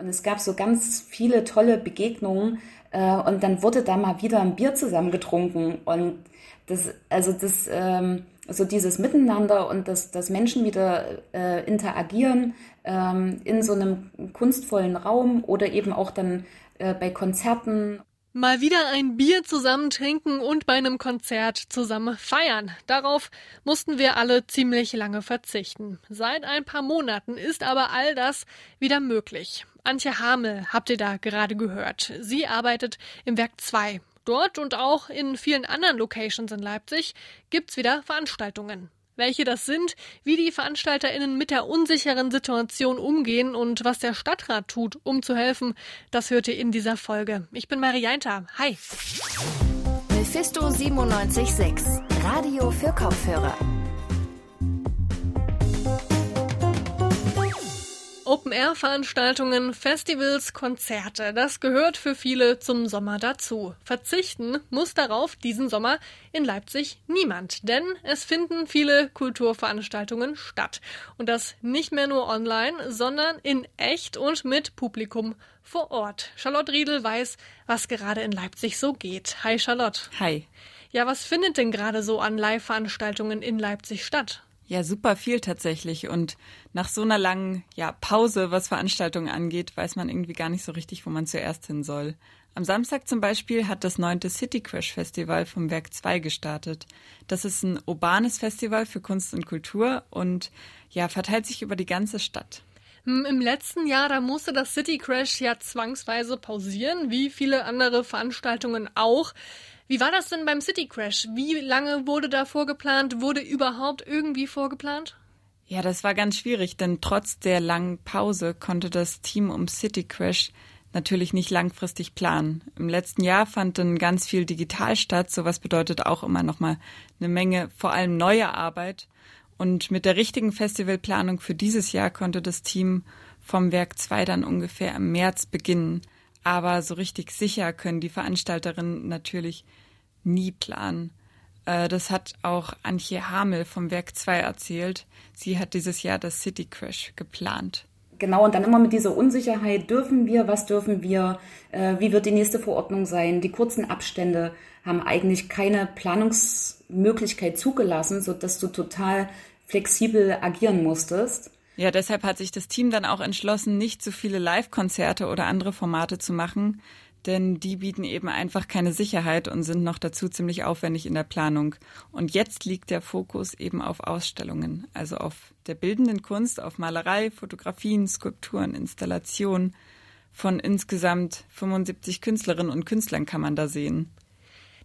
Und es gab so ganz viele tolle Begegnungen äh, und dann wurde da mal wieder ein Bier zusammen getrunken und das, also das, ähm, so dieses Miteinander und dass, dass Menschen wieder äh, interagieren ähm, in so einem kunstvollen Raum oder eben auch dann äh, bei Konzerten. Mal wieder ein Bier zusammen trinken und bei einem Konzert zusammen feiern. Darauf mussten wir alle ziemlich lange verzichten. Seit ein paar Monaten ist aber all das wieder möglich. Antje Hamel habt ihr da gerade gehört. Sie arbeitet im Werk 2. Dort und auch in vielen anderen Locations in Leipzig gibt's wieder Veranstaltungen welche das sind, wie die VeranstalterInnen mit der unsicheren Situation umgehen und was der Stadtrat tut, um zu helfen, das hört ihr in dieser Folge. Ich bin Marianta. Hi. Mephisto 976, Radio für Kopfhörer. Open-Air-Veranstaltungen, Festivals, Konzerte, das gehört für viele zum Sommer dazu. Verzichten muss darauf diesen Sommer in Leipzig niemand, denn es finden viele Kulturveranstaltungen statt. Und das nicht mehr nur online, sondern in echt und mit Publikum vor Ort. Charlotte Riedel weiß, was gerade in Leipzig so geht. Hi Charlotte. Hi. Ja, was findet denn gerade so an Live-Veranstaltungen in Leipzig statt? Ja, super viel tatsächlich. Und nach so einer langen ja, Pause, was Veranstaltungen angeht, weiß man irgendwie gar nicht so richtig, wo man zuerst hin soll. Am Samstag zum Beispiel hat das neunte City Crash Festival vom Werk 2 gestartet. Das ist ein urbanes Festival für Kunst und Kultur und ja, verteilt sich über die ganze Stadt. Hm, Im letzten Jahr, da musste das City Crash ja zwangsweise pausieren, wie viele andere Veranstaltungen auch. Wie war das denn beim City Crash? Wie lange wurde da vorgeplant? Wurde überhaupt irgendwie vorgeplant? Ja, das war ganz schwierig, denn trotz der langen Pause konnte das Team um City Crash natürlich nicht langfristig planen. Im letzten Jahr fand dann ganz viel digital statt. Sowas bedeutet auch immer noch mal eine Menge, vor allem neue Arbeit. Und mit der richtigen Festivalplanung für dieses Jahr konnte das Team vom Werk 2 dann ungefähr im März beginnen. Aber so richtig sicher können die Veranstalterinnen natürlich nie planen. Äh, das hat auch Antje Hamel vom Werk 2 erzählt. Sie hat dieses Jahr das City Crash geplant. Genau, und dann immer mit dieser Unsicherheit, dürfen wir, was dürfen wir, äh, wie wird die nächste Verordnung sein? Die kurzen Abstände haben eigentlich keine Planungsmöglichkeit zugelassen, sodass du total flexibel agieren musstest. Ja, deshalb hat sich das Team dann auch entschlossen, nicht zu viele Live-Konzerte oder andere Formate zu machen, denn die bieten eben einfach keine Sicherheit und sind noch dazu ziemlich aufwendig in der Planung. Und jetzt liegt der Fokus eben auf Ausstellungen, also auf der bildenden Kunst, auf Malerei, Fotografien, Skulpturen, Installationen. Von insgesamt 75 Künstlerinnen und Künstlern kann man da sehen.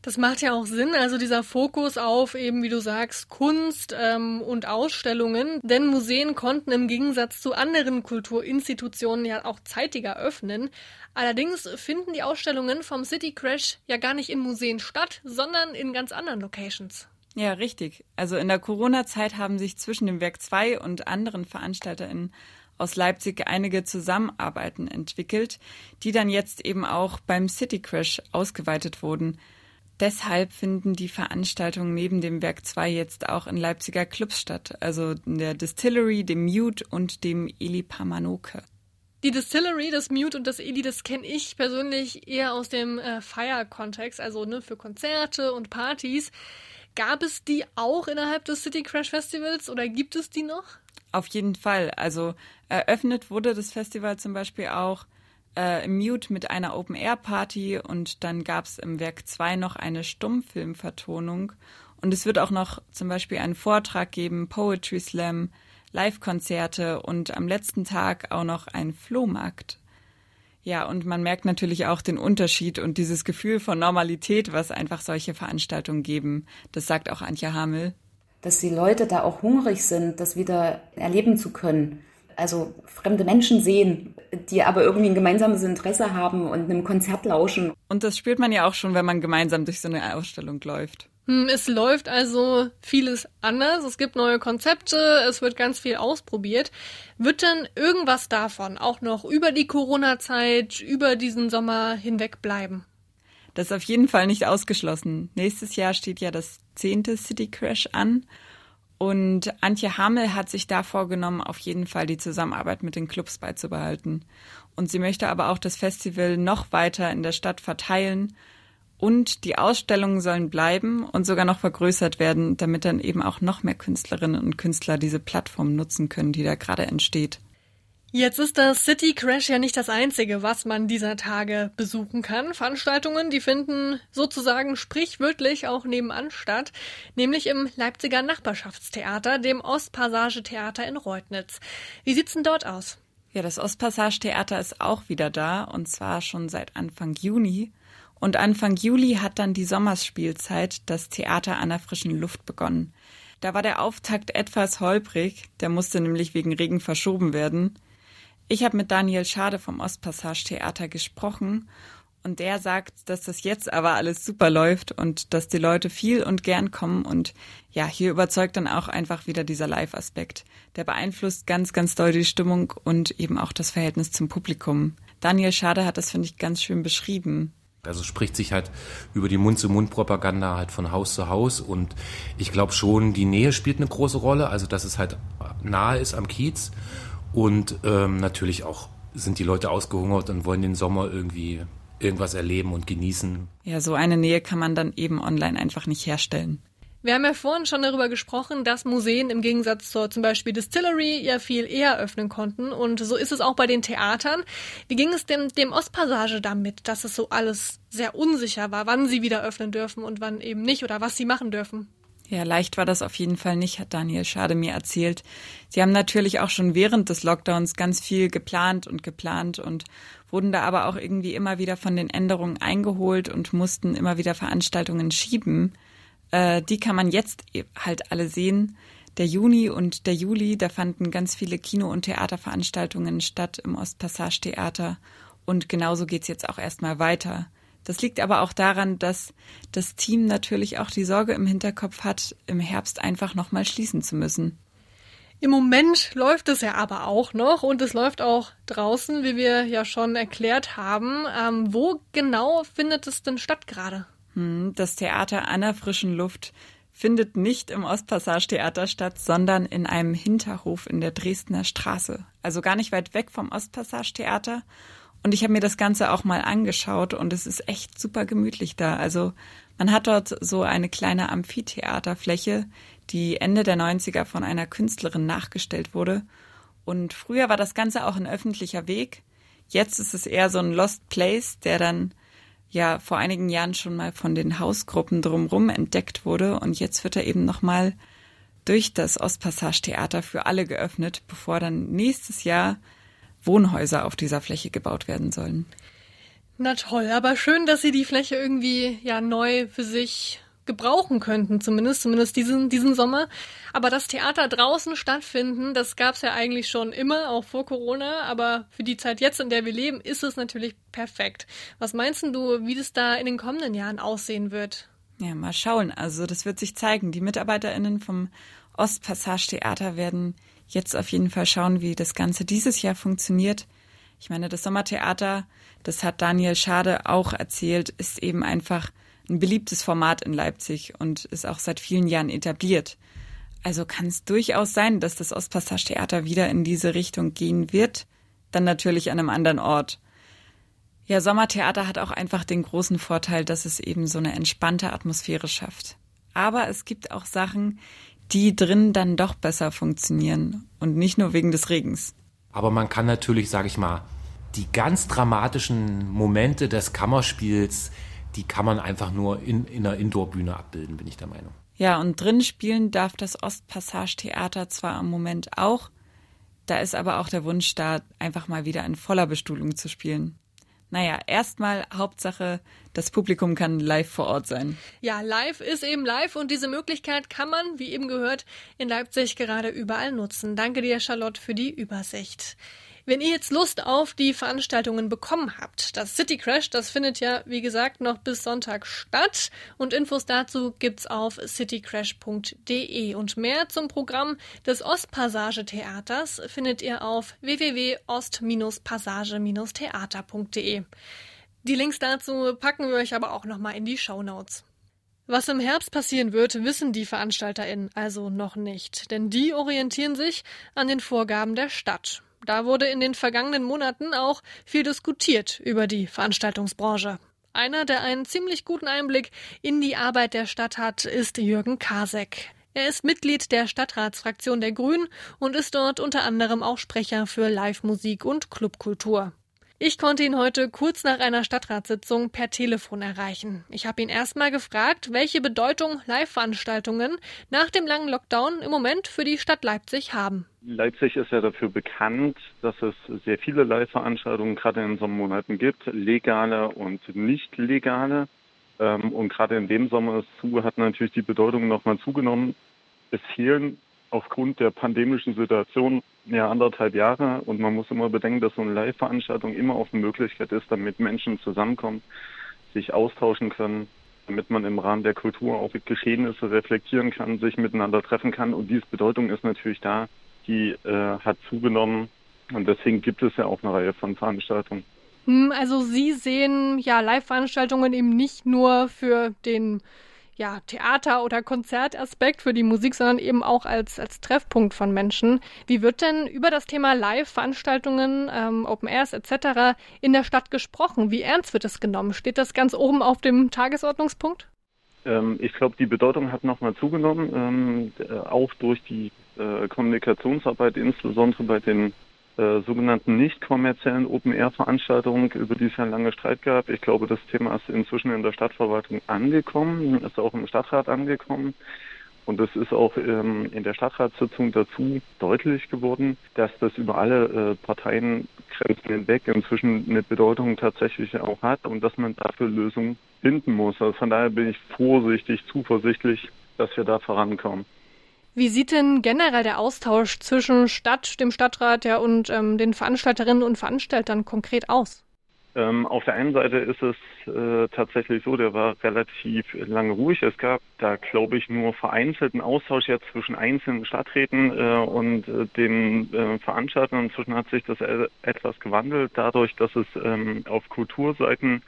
Das macht ja auch Sinn, also dieser Fokus auf eben, wie du sagst, Kunst ähm, und Ausstellungen. Denn Museen konnten im Gegensatz zu anderen Kulturinstitutionen ja auch zeitiger öffnen. Allerdings finden die Ausstellungen vom City Crash ja gar nicht in Museen statt, sondern in ganz anderen Locations. Ja, richtig. Also in der Corona-Zeit haben sich zwischen dem Werk 2 und anderen VeranstalterInnen aus Leipzig einige Zusammenarbeiten entwickelt, die dann jetzt eben auch beim City Crash ausgeweitet wurden. Deshalb finden die Veranstaltungen neben dem Werk 2 jetzt auch in Leipziger Clubs statt, also in der Distillery, dem Mute und dem Eli Pamanoke. Die Distillery, das Mute und das Eli, das kenne ich persönlich eher aus dem äh, Fire-Kontext, also ne, für Konzerte und Partys. Gab es die auch innerhalb des City Crash Festivals oder gibt es die noch? Auf jeden Fall. Also eröffnet wurde das Festival zum Beispiel auch äh, Mute mit einer Open-Air-Party und dann gab es im Werk 2 noch eine Stummfilmvertonung. Und es wird auch noch zum Beispiel einen Vortrag geben, Poetry Slam, Live-Konzerte und am letzten Tag auch noch ein Flohmarkt. Ja, und man merkt natürlich auch den Unterschied und dieses Gefühl von Normalität, was einfach solche Veranstaltungen geben. Das sagt auch Antje Hamel. Dass die Leute da auch hungrig sind, das wieder erleben zu können also fremde Menschen sehen, die aber irgendwie ein gemeinsames Interesse haben und einem Konzert lauschen. Und das spürt man ja auch schon, wenn man gemeinsam durch so eine Ausstellung läuft. Hm, es läuft also vieles anders. Es gibt neue Konzepte, es wird ganz viel ausprobiert. Wird denn irgendwas davon auch noch über die Corona-Zeit, über diesen Sommer hinweg bleiben? Das ist auf jeden Fall nicht ausgeschlossen. Nächstes Jahr steht ja das zehnte City Crash an Und Antje Hamel hat sich da vorgenommen, auf jeden Fall die Zusammenarbeit mit den Clubs beizubehalten. Und sie möchte aber auch das Festival noch weiter in der Stadt verteilen. Und die Ausstellungen sollen bleiben und sogar noch vergrößert werden, damit dann eben auch noch mehr Künstlerinnen und Künstler diese Plattform nutzen können, die da gerade entsteht. Jetzt ist das City Crash ja nicht das einzige, was man dieser Tage besuchen kann. Veranstaltungen, die finden sozusagen sprichwörtlich auch nebenan statt, nämlich im Leipziger Nachbarschaftstheater, dem Ostpassage-Theater in Reutnitz. Wie sieht's denn dort aus? Ja, das Ostpassage-Theater ist auch wieder da und zwar schon seit Anfang Juni. Und Anfang Juli hat dann die Sommerspielzeit das Theater an der frischen Luft begonnen. Da war der Auftakt etwas holprig, der musste nämlich wegen Regen verschoben werden. Ich habe mit Daniel Schade vom Ostpassage Theater gesprochen und der sagt, dass das jetzt aber alles super läuft und dass die Leute viel und gern kommen und ja, hier überzeugt dann auch einfach wieder dieser Live-Aspekt. Der beeinflusst ganz, ganz doll die Stimmung und eben auch das Verhältnis zum Publikum. Daniel Schade hat das, finde ich, ganz schön beschrieben. Also spricht sich halt über die Mund-zu-Mund-Propaganda halt von Haus zu Haus und ich glaube schon, die Nähe spielt eine große Rolle, also dass es halt nahe ist am Kiez und ähm, natürlich auch sind die Leute ausgehungert und wollen den Sommer irgendwie irgendwas erleben und genießen. Ja, so eine Nähe kann man dann eben online einfach nicht herstellen. Wir haben ja vorhin schon darüber gesprochen, dass Museen im Gegensatz zur zum Beispiel Distillery ja viel eher öffnen konnten. Und so ist es auch bei den Theatern. Wie ging es dem, dem Ostpassage damit, dass es so alles sehr unsicher war, wann sie wieder öffnen dürfen und wann eben nicht oder was sie machen dürfen? Ja, leicht war das auf jeden Fall nicht, hat Daniel Schade mir erzählt. Sie haben natürlich auch schon während des Lockdowns ganz viel geplant und geplant und wurden da aber auch irgendwie immer wieder von den Änderungen eingeholt und mussten immer wieder Veranstaltungen schieben. Äh, die kann man jetzt e- halt alle sehen. Der Juni und der Juli, da fanden ganz viele Kino- und Theaterveranstaltungen statt im Ostpassage Theater. Und genauso geht's jetzt auch erstmal weiter. Das liegt aber auch daran, dass das Team natürlich auch die Sorge im Hinterkopf hat, im Herbst einfach nochmal schließen zu müssen. Im Moment läuft es ja aber auch noch und es läuft auch draußen, wie wir ja schon erklärt haben. Ähm, wo genau findet es denn statt gerade? Hm, das Theater an der frischen Luft findet nicht im Ostpassage Theater statt, sondern in einem Hinterhof in der Dresdner Straße. Also gar nicht weit weg vom Ostpassage Theater und ich habe mir das Ganze auch mal angeschaut und es ist echt super gemütlich da. Also man hat dort so eine kleine Amphitheaterfläche, die Ende der 90er von einer Künstlerin nachgestellt wurde. Und früher war das Ganze auch ein öffentlicher Weg. Jetzt ist es eher so ein Lost Place, der dann ja vor einigen Jahren schon mal von den Hausgruppen drumherum entdeckt wurde. Und jetzt wird er eben nochmal durch das Ostpassage Theater für alle geöffnet, bevor dann nächstes Jahr Wohnhäuser auf dieser Fläche gebaut werden sollen. Na toll, aber schön, dass Sie die Fläche irgendwie ja neu für sich gebrauchen könnten, zumindest, zumindest diesen, diesen Sommer. Aber das Theater draußen stattfinden, das gab es ja eigentlich schon immer, auch vor Corona. Aber für die Zeit jetzt, in der wir leben, ist es natürlich perfekt. Was meinst du, wie das da in den kommenden Jahren aussehen wird? Ja, mal schauen. Also das wird sich zeigen. Die MitarbeiterInnen vom Ostpassage Theater werden jetzt auf jeden Fall schauen, wie das Ganze dieses Jahr funktioniert. Ich meine, das Sommertheater, das hat Daniel Schade auch erzählt, ist eben einfach ein beliebtes Format in Leipzig und ist auch seit vielen Jahren etabliert. Also kann es durchaus sein, dass das Ostpassage Theater wieder in diese Richtung gehen wird, dann natürlich an einem anderen Ort. Ja, Sommertheater hat auch einfach den großen Vorteil, dass es eben so eine entspannte Atmosphäre schafft. Aber es gibt auch Sachen, die drin dann doch besser funktionieren und nicht nur wegen des Regens. Aber man kann natürlich, sage ich mal, die ganz dramatischen Momente des Kammerspiels, die kann man einfach nur in, in einer Indoorbühne abbilden, bin ich der Meinung. Ja, und drin spielen darf das Ostpassage Theater zwar im Moment auch, da ist aber auch der Wunsch da, einfach mal wieder in voller Bestuhlung zu spielen. Naja, erstmal Hauptsache, das Publikum kann live vor Ort sein. Ja, live ist eben live und diese Möglichkeit kann man, wie eben gehört, in Leipzig gerade überall nutzen. Danke dir, Charlotte, für die Übersicht. Wenn ihr jetzt Lust auf die Veranstaltungen bekommen habt, das City Crash, das findet ja, wie gesagt, noch bis Sonntag statt und Infos dazu gibt's auf citycrash.de und mehr zum Programm des Ostpassage Theaters findet ihr auf www.ost-passage-theater.de. Die Links dazu packen wir euch aber auch nochmal in die Show Notes. Was im Herbst passieren wird, wissen die VeranstalterInnen also noch nicht, denn die orientieren sich an den Vorgaben der Stadt. Da wurde in den vergangenen Monaten auch viel diskutiert über die Veranstaltungsbranche. Einer, der einen ziemlich guten Einblick in die Arbeit der Stadt hat, ist Jürgen Kasek. Er ist Mitglied der Stadtratsfraktion der Grünen und ist dort unter anderem auch Sprecher für Live-Musik und Clubkultur. Ich konnte ihn heute kurz nach einer Stadtratssitzung per Telefon erreichen. Ich habe ihn erstmal gefragt, welche Bedeutung Live-Veranstaltungen nach dem langen Lockdown im Moment für die Stadt Leipzig haben. Leipzig ist ja dafür bekannt, dass es sehr viele Live-Veranstaltungen gerade in Sommermonaten gibt, legale und nicht legale. Ähm, und gerade in dem Sommer hat natürlich die Bedeutung nochmal zugenommen. Es fehlen aufgrund der pandemischen Situation ja anderthalb Jahre. Und man muss immer bedenken, dass so eine Live-Veranstaltung immer auch eine Möglichkeit ist, damit Menschen zusammenkommen, sich austauschen können, damit man im Rahmen der Kultur auch Geschehnisse reflektieren kann, sich miteinander treffen kann. Und diese Bedeutung ist natürlich da, die äh, hat zugenommen. Und deswegen gibt es ja auch eine Reihe von Veranstaltungen. Hm, also Sie sehen ja Live-Veranstaltungen eben nicht nur für den ja, Theater- oder Konzertaspekt für die Musik, sondern eben auch als, als Treffpunkt von Menschen. Wie wird denn über das Thema Live-Veranstaltungen, ähm, Open Airs etc. in der Stadt gesprochen? Wie ernst wird es genommen? Steht das ganz oben auf dem Tagesordnungspunkt? Ähm, ich glaube, die Bedeutung hat nochmal zugenommen, ähm, äh, auch durch die äh, Kommunikationsarbeit, insbesondere bei den äh, sogenannten nicht kommerziellen Open-Air-Veranstaltungen, über die es ja lange Streit gab. Ich glaube, das Thema ist inzwischen in der Stadtverwaltung angekommen, ist auch im Stadtrat angekommen. Und es ist auch ähm, in der Stadtratssitzung dazu deutlich geworden, dass das über alle äh, Parteiengrenzen hinweg inzwischen eine Bedeutung tatsächlich auch hat und dass man dafür Lösungen finden muss. Also von daher bin ich vorsichtig, zuversichtlich, dass wir da vorankommen. Wie sieht denn generell der Austausch zwischen Stadt, dem Stadtrat ja, und ähm, den Veranstalterinnen und Veranstaltern konkret aus? Ähm, auf der einen Seite ist es äh, tatsächlich so, der war relativ lange ruhig. Es gab da, glaube ich, nur vereinzelten Austausch jetzt zwischen einzelnen Stadträten äh, und äh, den äh, Veranstaltern. Inzwischen hat sich das e etwas gewandelt, dadurch, dass es ähm, auf Kulturseiten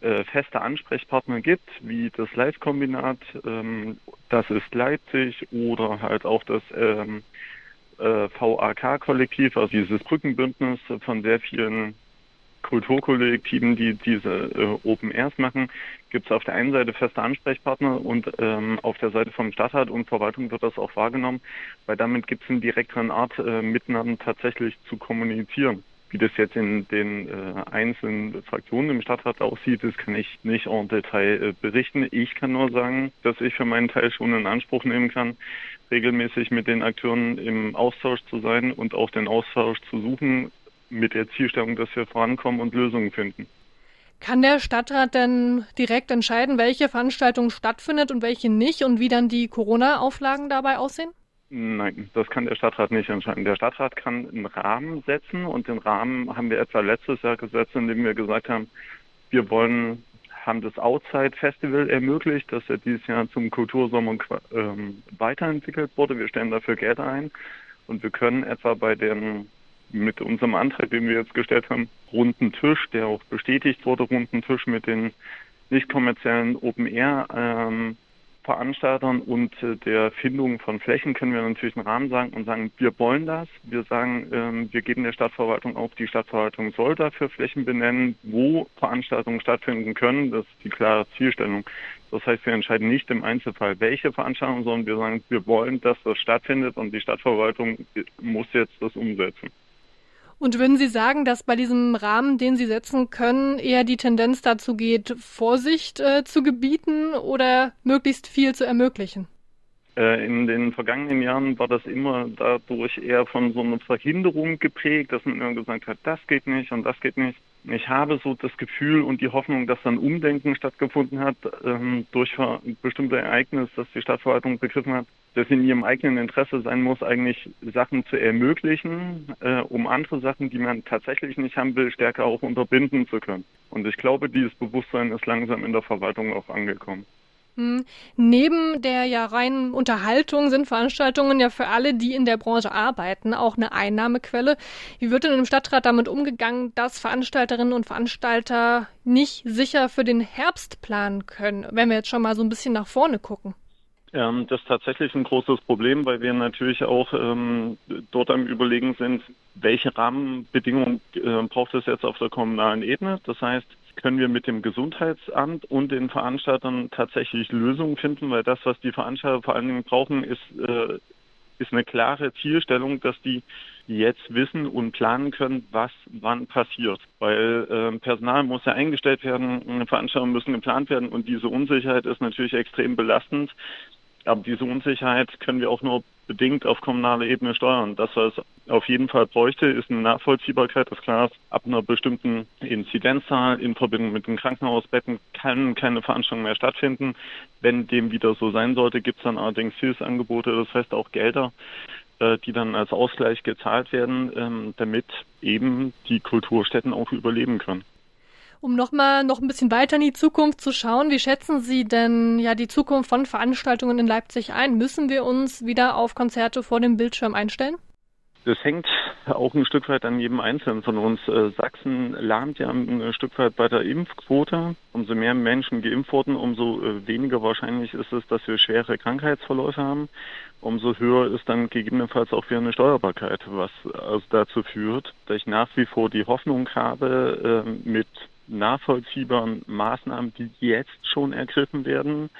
äh, feste Ansprechpartner gibt, wie das Live-Kombinat, ähm, das ist Leipzig oder halt auch das ähm, äh, VAK-Kollektiv, also dieses Brückenbündnis von sehr vielen Kulturkollektiven, die diese äh, Open Airs machen, gibt es auf der einen Seite feste Ansprechpartner und ähm, auf der Seite vom Stadtrat und Verwaltung wird das auch wahrgenommen, weil damit gibt es eine direktere Art, äh, miteinander tatsächlich zu kommunizieren. Wie das jetzt in den äh, einzelnen Fraktionen im Stadtrat aussieht, das kann ich nicht en Detail äh, berichten. Ich kann nur sagen, dass ich für meinen Teil schon in Anspruch nehmen kann, regelmäßig mit den Akteuren im Austausch zu sein und auch den Austausch zu suchen mit der Zielstellung, dass wir vorankommen und Lösungen finden. Kann der Stadtrat denn direkt entscheiden, welche Veranstaltung stattfindet und welche nicht und wie dann die Corona-Auflagen dabei aussehen? Nein, das kann der Stadtrat nicht entscheiden. Der Stadtrat kann einen Rahmen setzen und den Rahmen haben wir etwa letztes Jahr gesetzt, indem wir gesagt haben, wir wollen, haben das Outside Festival ermöglicht, dass er dieses Jahr zum Kultursommer ähm, weiterentwickelt wurde. Wir stellen dafür Geld ein und wir können etwa bei den mit unserem Antrag, den wir jetzt gestellt haben, runden Tisch, der auch bestätigt wurde, runden Tisch mit den nicht kommerziellen Open Air ähm, Veranstaltern und äh, der Findung von Flächen können wir natürlich einen Rahmen sagen und sagen, wir wollen das. Wir sagen, ähm, wir geben der Stadtverwaltung auf, die Stadtverwaltung soll dafür Flächen benennen, wo Veranstaltungen stattfinden können. Das ist die klare Zielstellung. Das heißt, wir entscheiden nicht im Einzelfall, welche Veranstaltungen, sondern wir sagen, wir wollen, dass das stattfindet und die Stadtverwaltung muss jetzt das umsetzen. Und würden Sie sagen, dass bei diesem Rahmen, den Sie setzen können, eher die Tendenz dazu geht, Vorsicht äh, zu gebieten oder möglichst viel zu ermöglichen? Äh, in den vergangenen Jahren war das immer dadurch eher von so einer Verhinderung geprägt, dass man immer gesagt hat, das geht nicht und das geht nicht. Ich habe so das Gefühl und die Hoffnung, dass dann Umdenken stattgefunden hat ähm, durch bestimmte Ereignisse, dass die Stadtverwaltung begriffen hat, dass in ihrem eigenen Interesse sein muss, eigentlich Sachen zu ermöglichen, äh, um andere Sachen, die man tatsächlich nicht haben will, stärker auch unterbinden zu können. Und ich glaube, dieses Bewusstsein ist langsam in der Verwaltung auch angekommen. Hm. Neben der ja reinen Unterhaltung sind Veranstaltungen ja für alle, die in der Branche arbeiten, auch eine Einnahmequelle. Wie wird denn im Stadtrat damit umgegangen, dass Veranstalterinnen und Veranstalter nicht sicher für den Herbst planen können, wenn wir jetzt schon mal so ein bisschen nach vorne gucken? Ähm, das ist tatsächlich ein großes Problem, weil wir natürlich auch ähm, dort am Überlegen sind, welche Rahmenbedingungen äh, braucht es jetzt auf der kommunalen Ebene. Das heißt, können wir mit dem Gesundheitsamt und den Veranstaltern tatsächlich Lösungen finden, weil das, was die Veranstalter vor allen Dingen brauchen, ist, äh, ist eine klare Zielstellung, dass die jetzt wissen und planen können, was wann passiert. Weil äh, Personal muss ja eingestellt werden, Veranstaltungen müssen geplant werden und diese Unsicherheit ist natürlich extrem belastend. Aber diese Unsicherheit können wir auch nur bedingt auf kommunaler Ebene steuern. Das, was es auf jeden Fall bräuchte, ist eine Nachvollziehbarkeit des Klar, ab einer bestimmten Inzidenzzahl in Verbindung mit den Krankenhausbetten kann keine Veranstaltung mehr stattfinden. Wenn dem wieder so sein sollte, gibt es dann allerdings Hilfsangebote, das heißt auch Gelder, äh, die dann als Ausgleich gezahlt werden, ähm, damit eben die Kulturstätten auch überleben können. Um nochmal noch ein bisschen weiter in die Zukunft zu schauen, wie schätzen Sie denn ja die Zukunft von Veranstaltungen in Leipzig ein? Müssen wir uns wieder auf Konzerte vor dem Bildschirm einstellen? Das hängt auch ein Stück weit an jedem Einzelnen von uns. Äh, Sachsen lahmt ja ein Stück weit bei der Impfquote. Umso mehr Menschen geimpft wurden, umso äh, weniger wahrscheinlich ist es, dass wir schwere Krankheitsverläufe haben. Umso höher ist dann gegebenenfalls auch wieder eine Steuerbarkeit, was also dazu führt, dass ich nach wie vor die Hoffnung habe, mit nachvollziehbaren Maßnahmen, die jetzt schon ergriffen werden,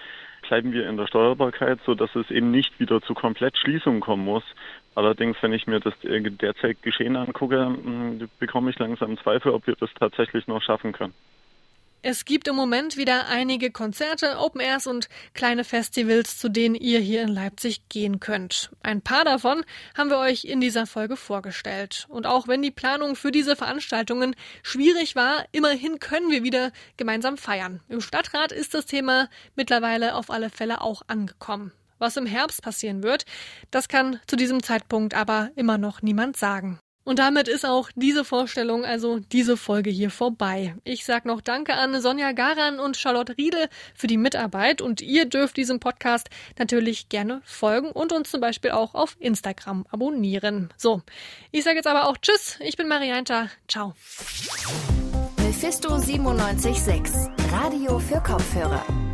bleiben wir in der Steuerbarkeit, so dass es eben nicht wieder zu Komplettschließungen kommen muss. Allerdings, wenn ich mir das derzeit Geschehen angucke, hm, bekomme ich langsam Zweifel, ob wir das tatsächlich noch schaffen können. Es gibt im Moment wieder einige Konzerte, Open Airs und kleine Festivals, zu denen ihr hier in Leipzig gehen könnt. Ein paar davon haben wir euch in dieser Folge vorgestellt. Und auch wenn die Planung für diese Veranstaltungen schwierig war, immerhin können wir wieder gemeinsam feiern. Im Stadtrat ist das Thema mittlerweile auf alle Fälle auch angekommen. Was im Herbst passieren wird, das kann zu diesem Zeitpunkt aber immer noch niemand sagen. Und damit ist auch diese Vorstellung, also diese Folge hier vorbei. Ich sage noch Danke an Sonja Garan und Charlotte Riedel für die Mitarbeit und ihr dürft diesem Podcast natürlich gerne folgen und uns zum Beispiel auch auf Instagram abonnieren. So, ich sage jetzt aber auch Tschüss, ich bin Marianta, ciao. Mephisto 976, Radio für Kopfhörer.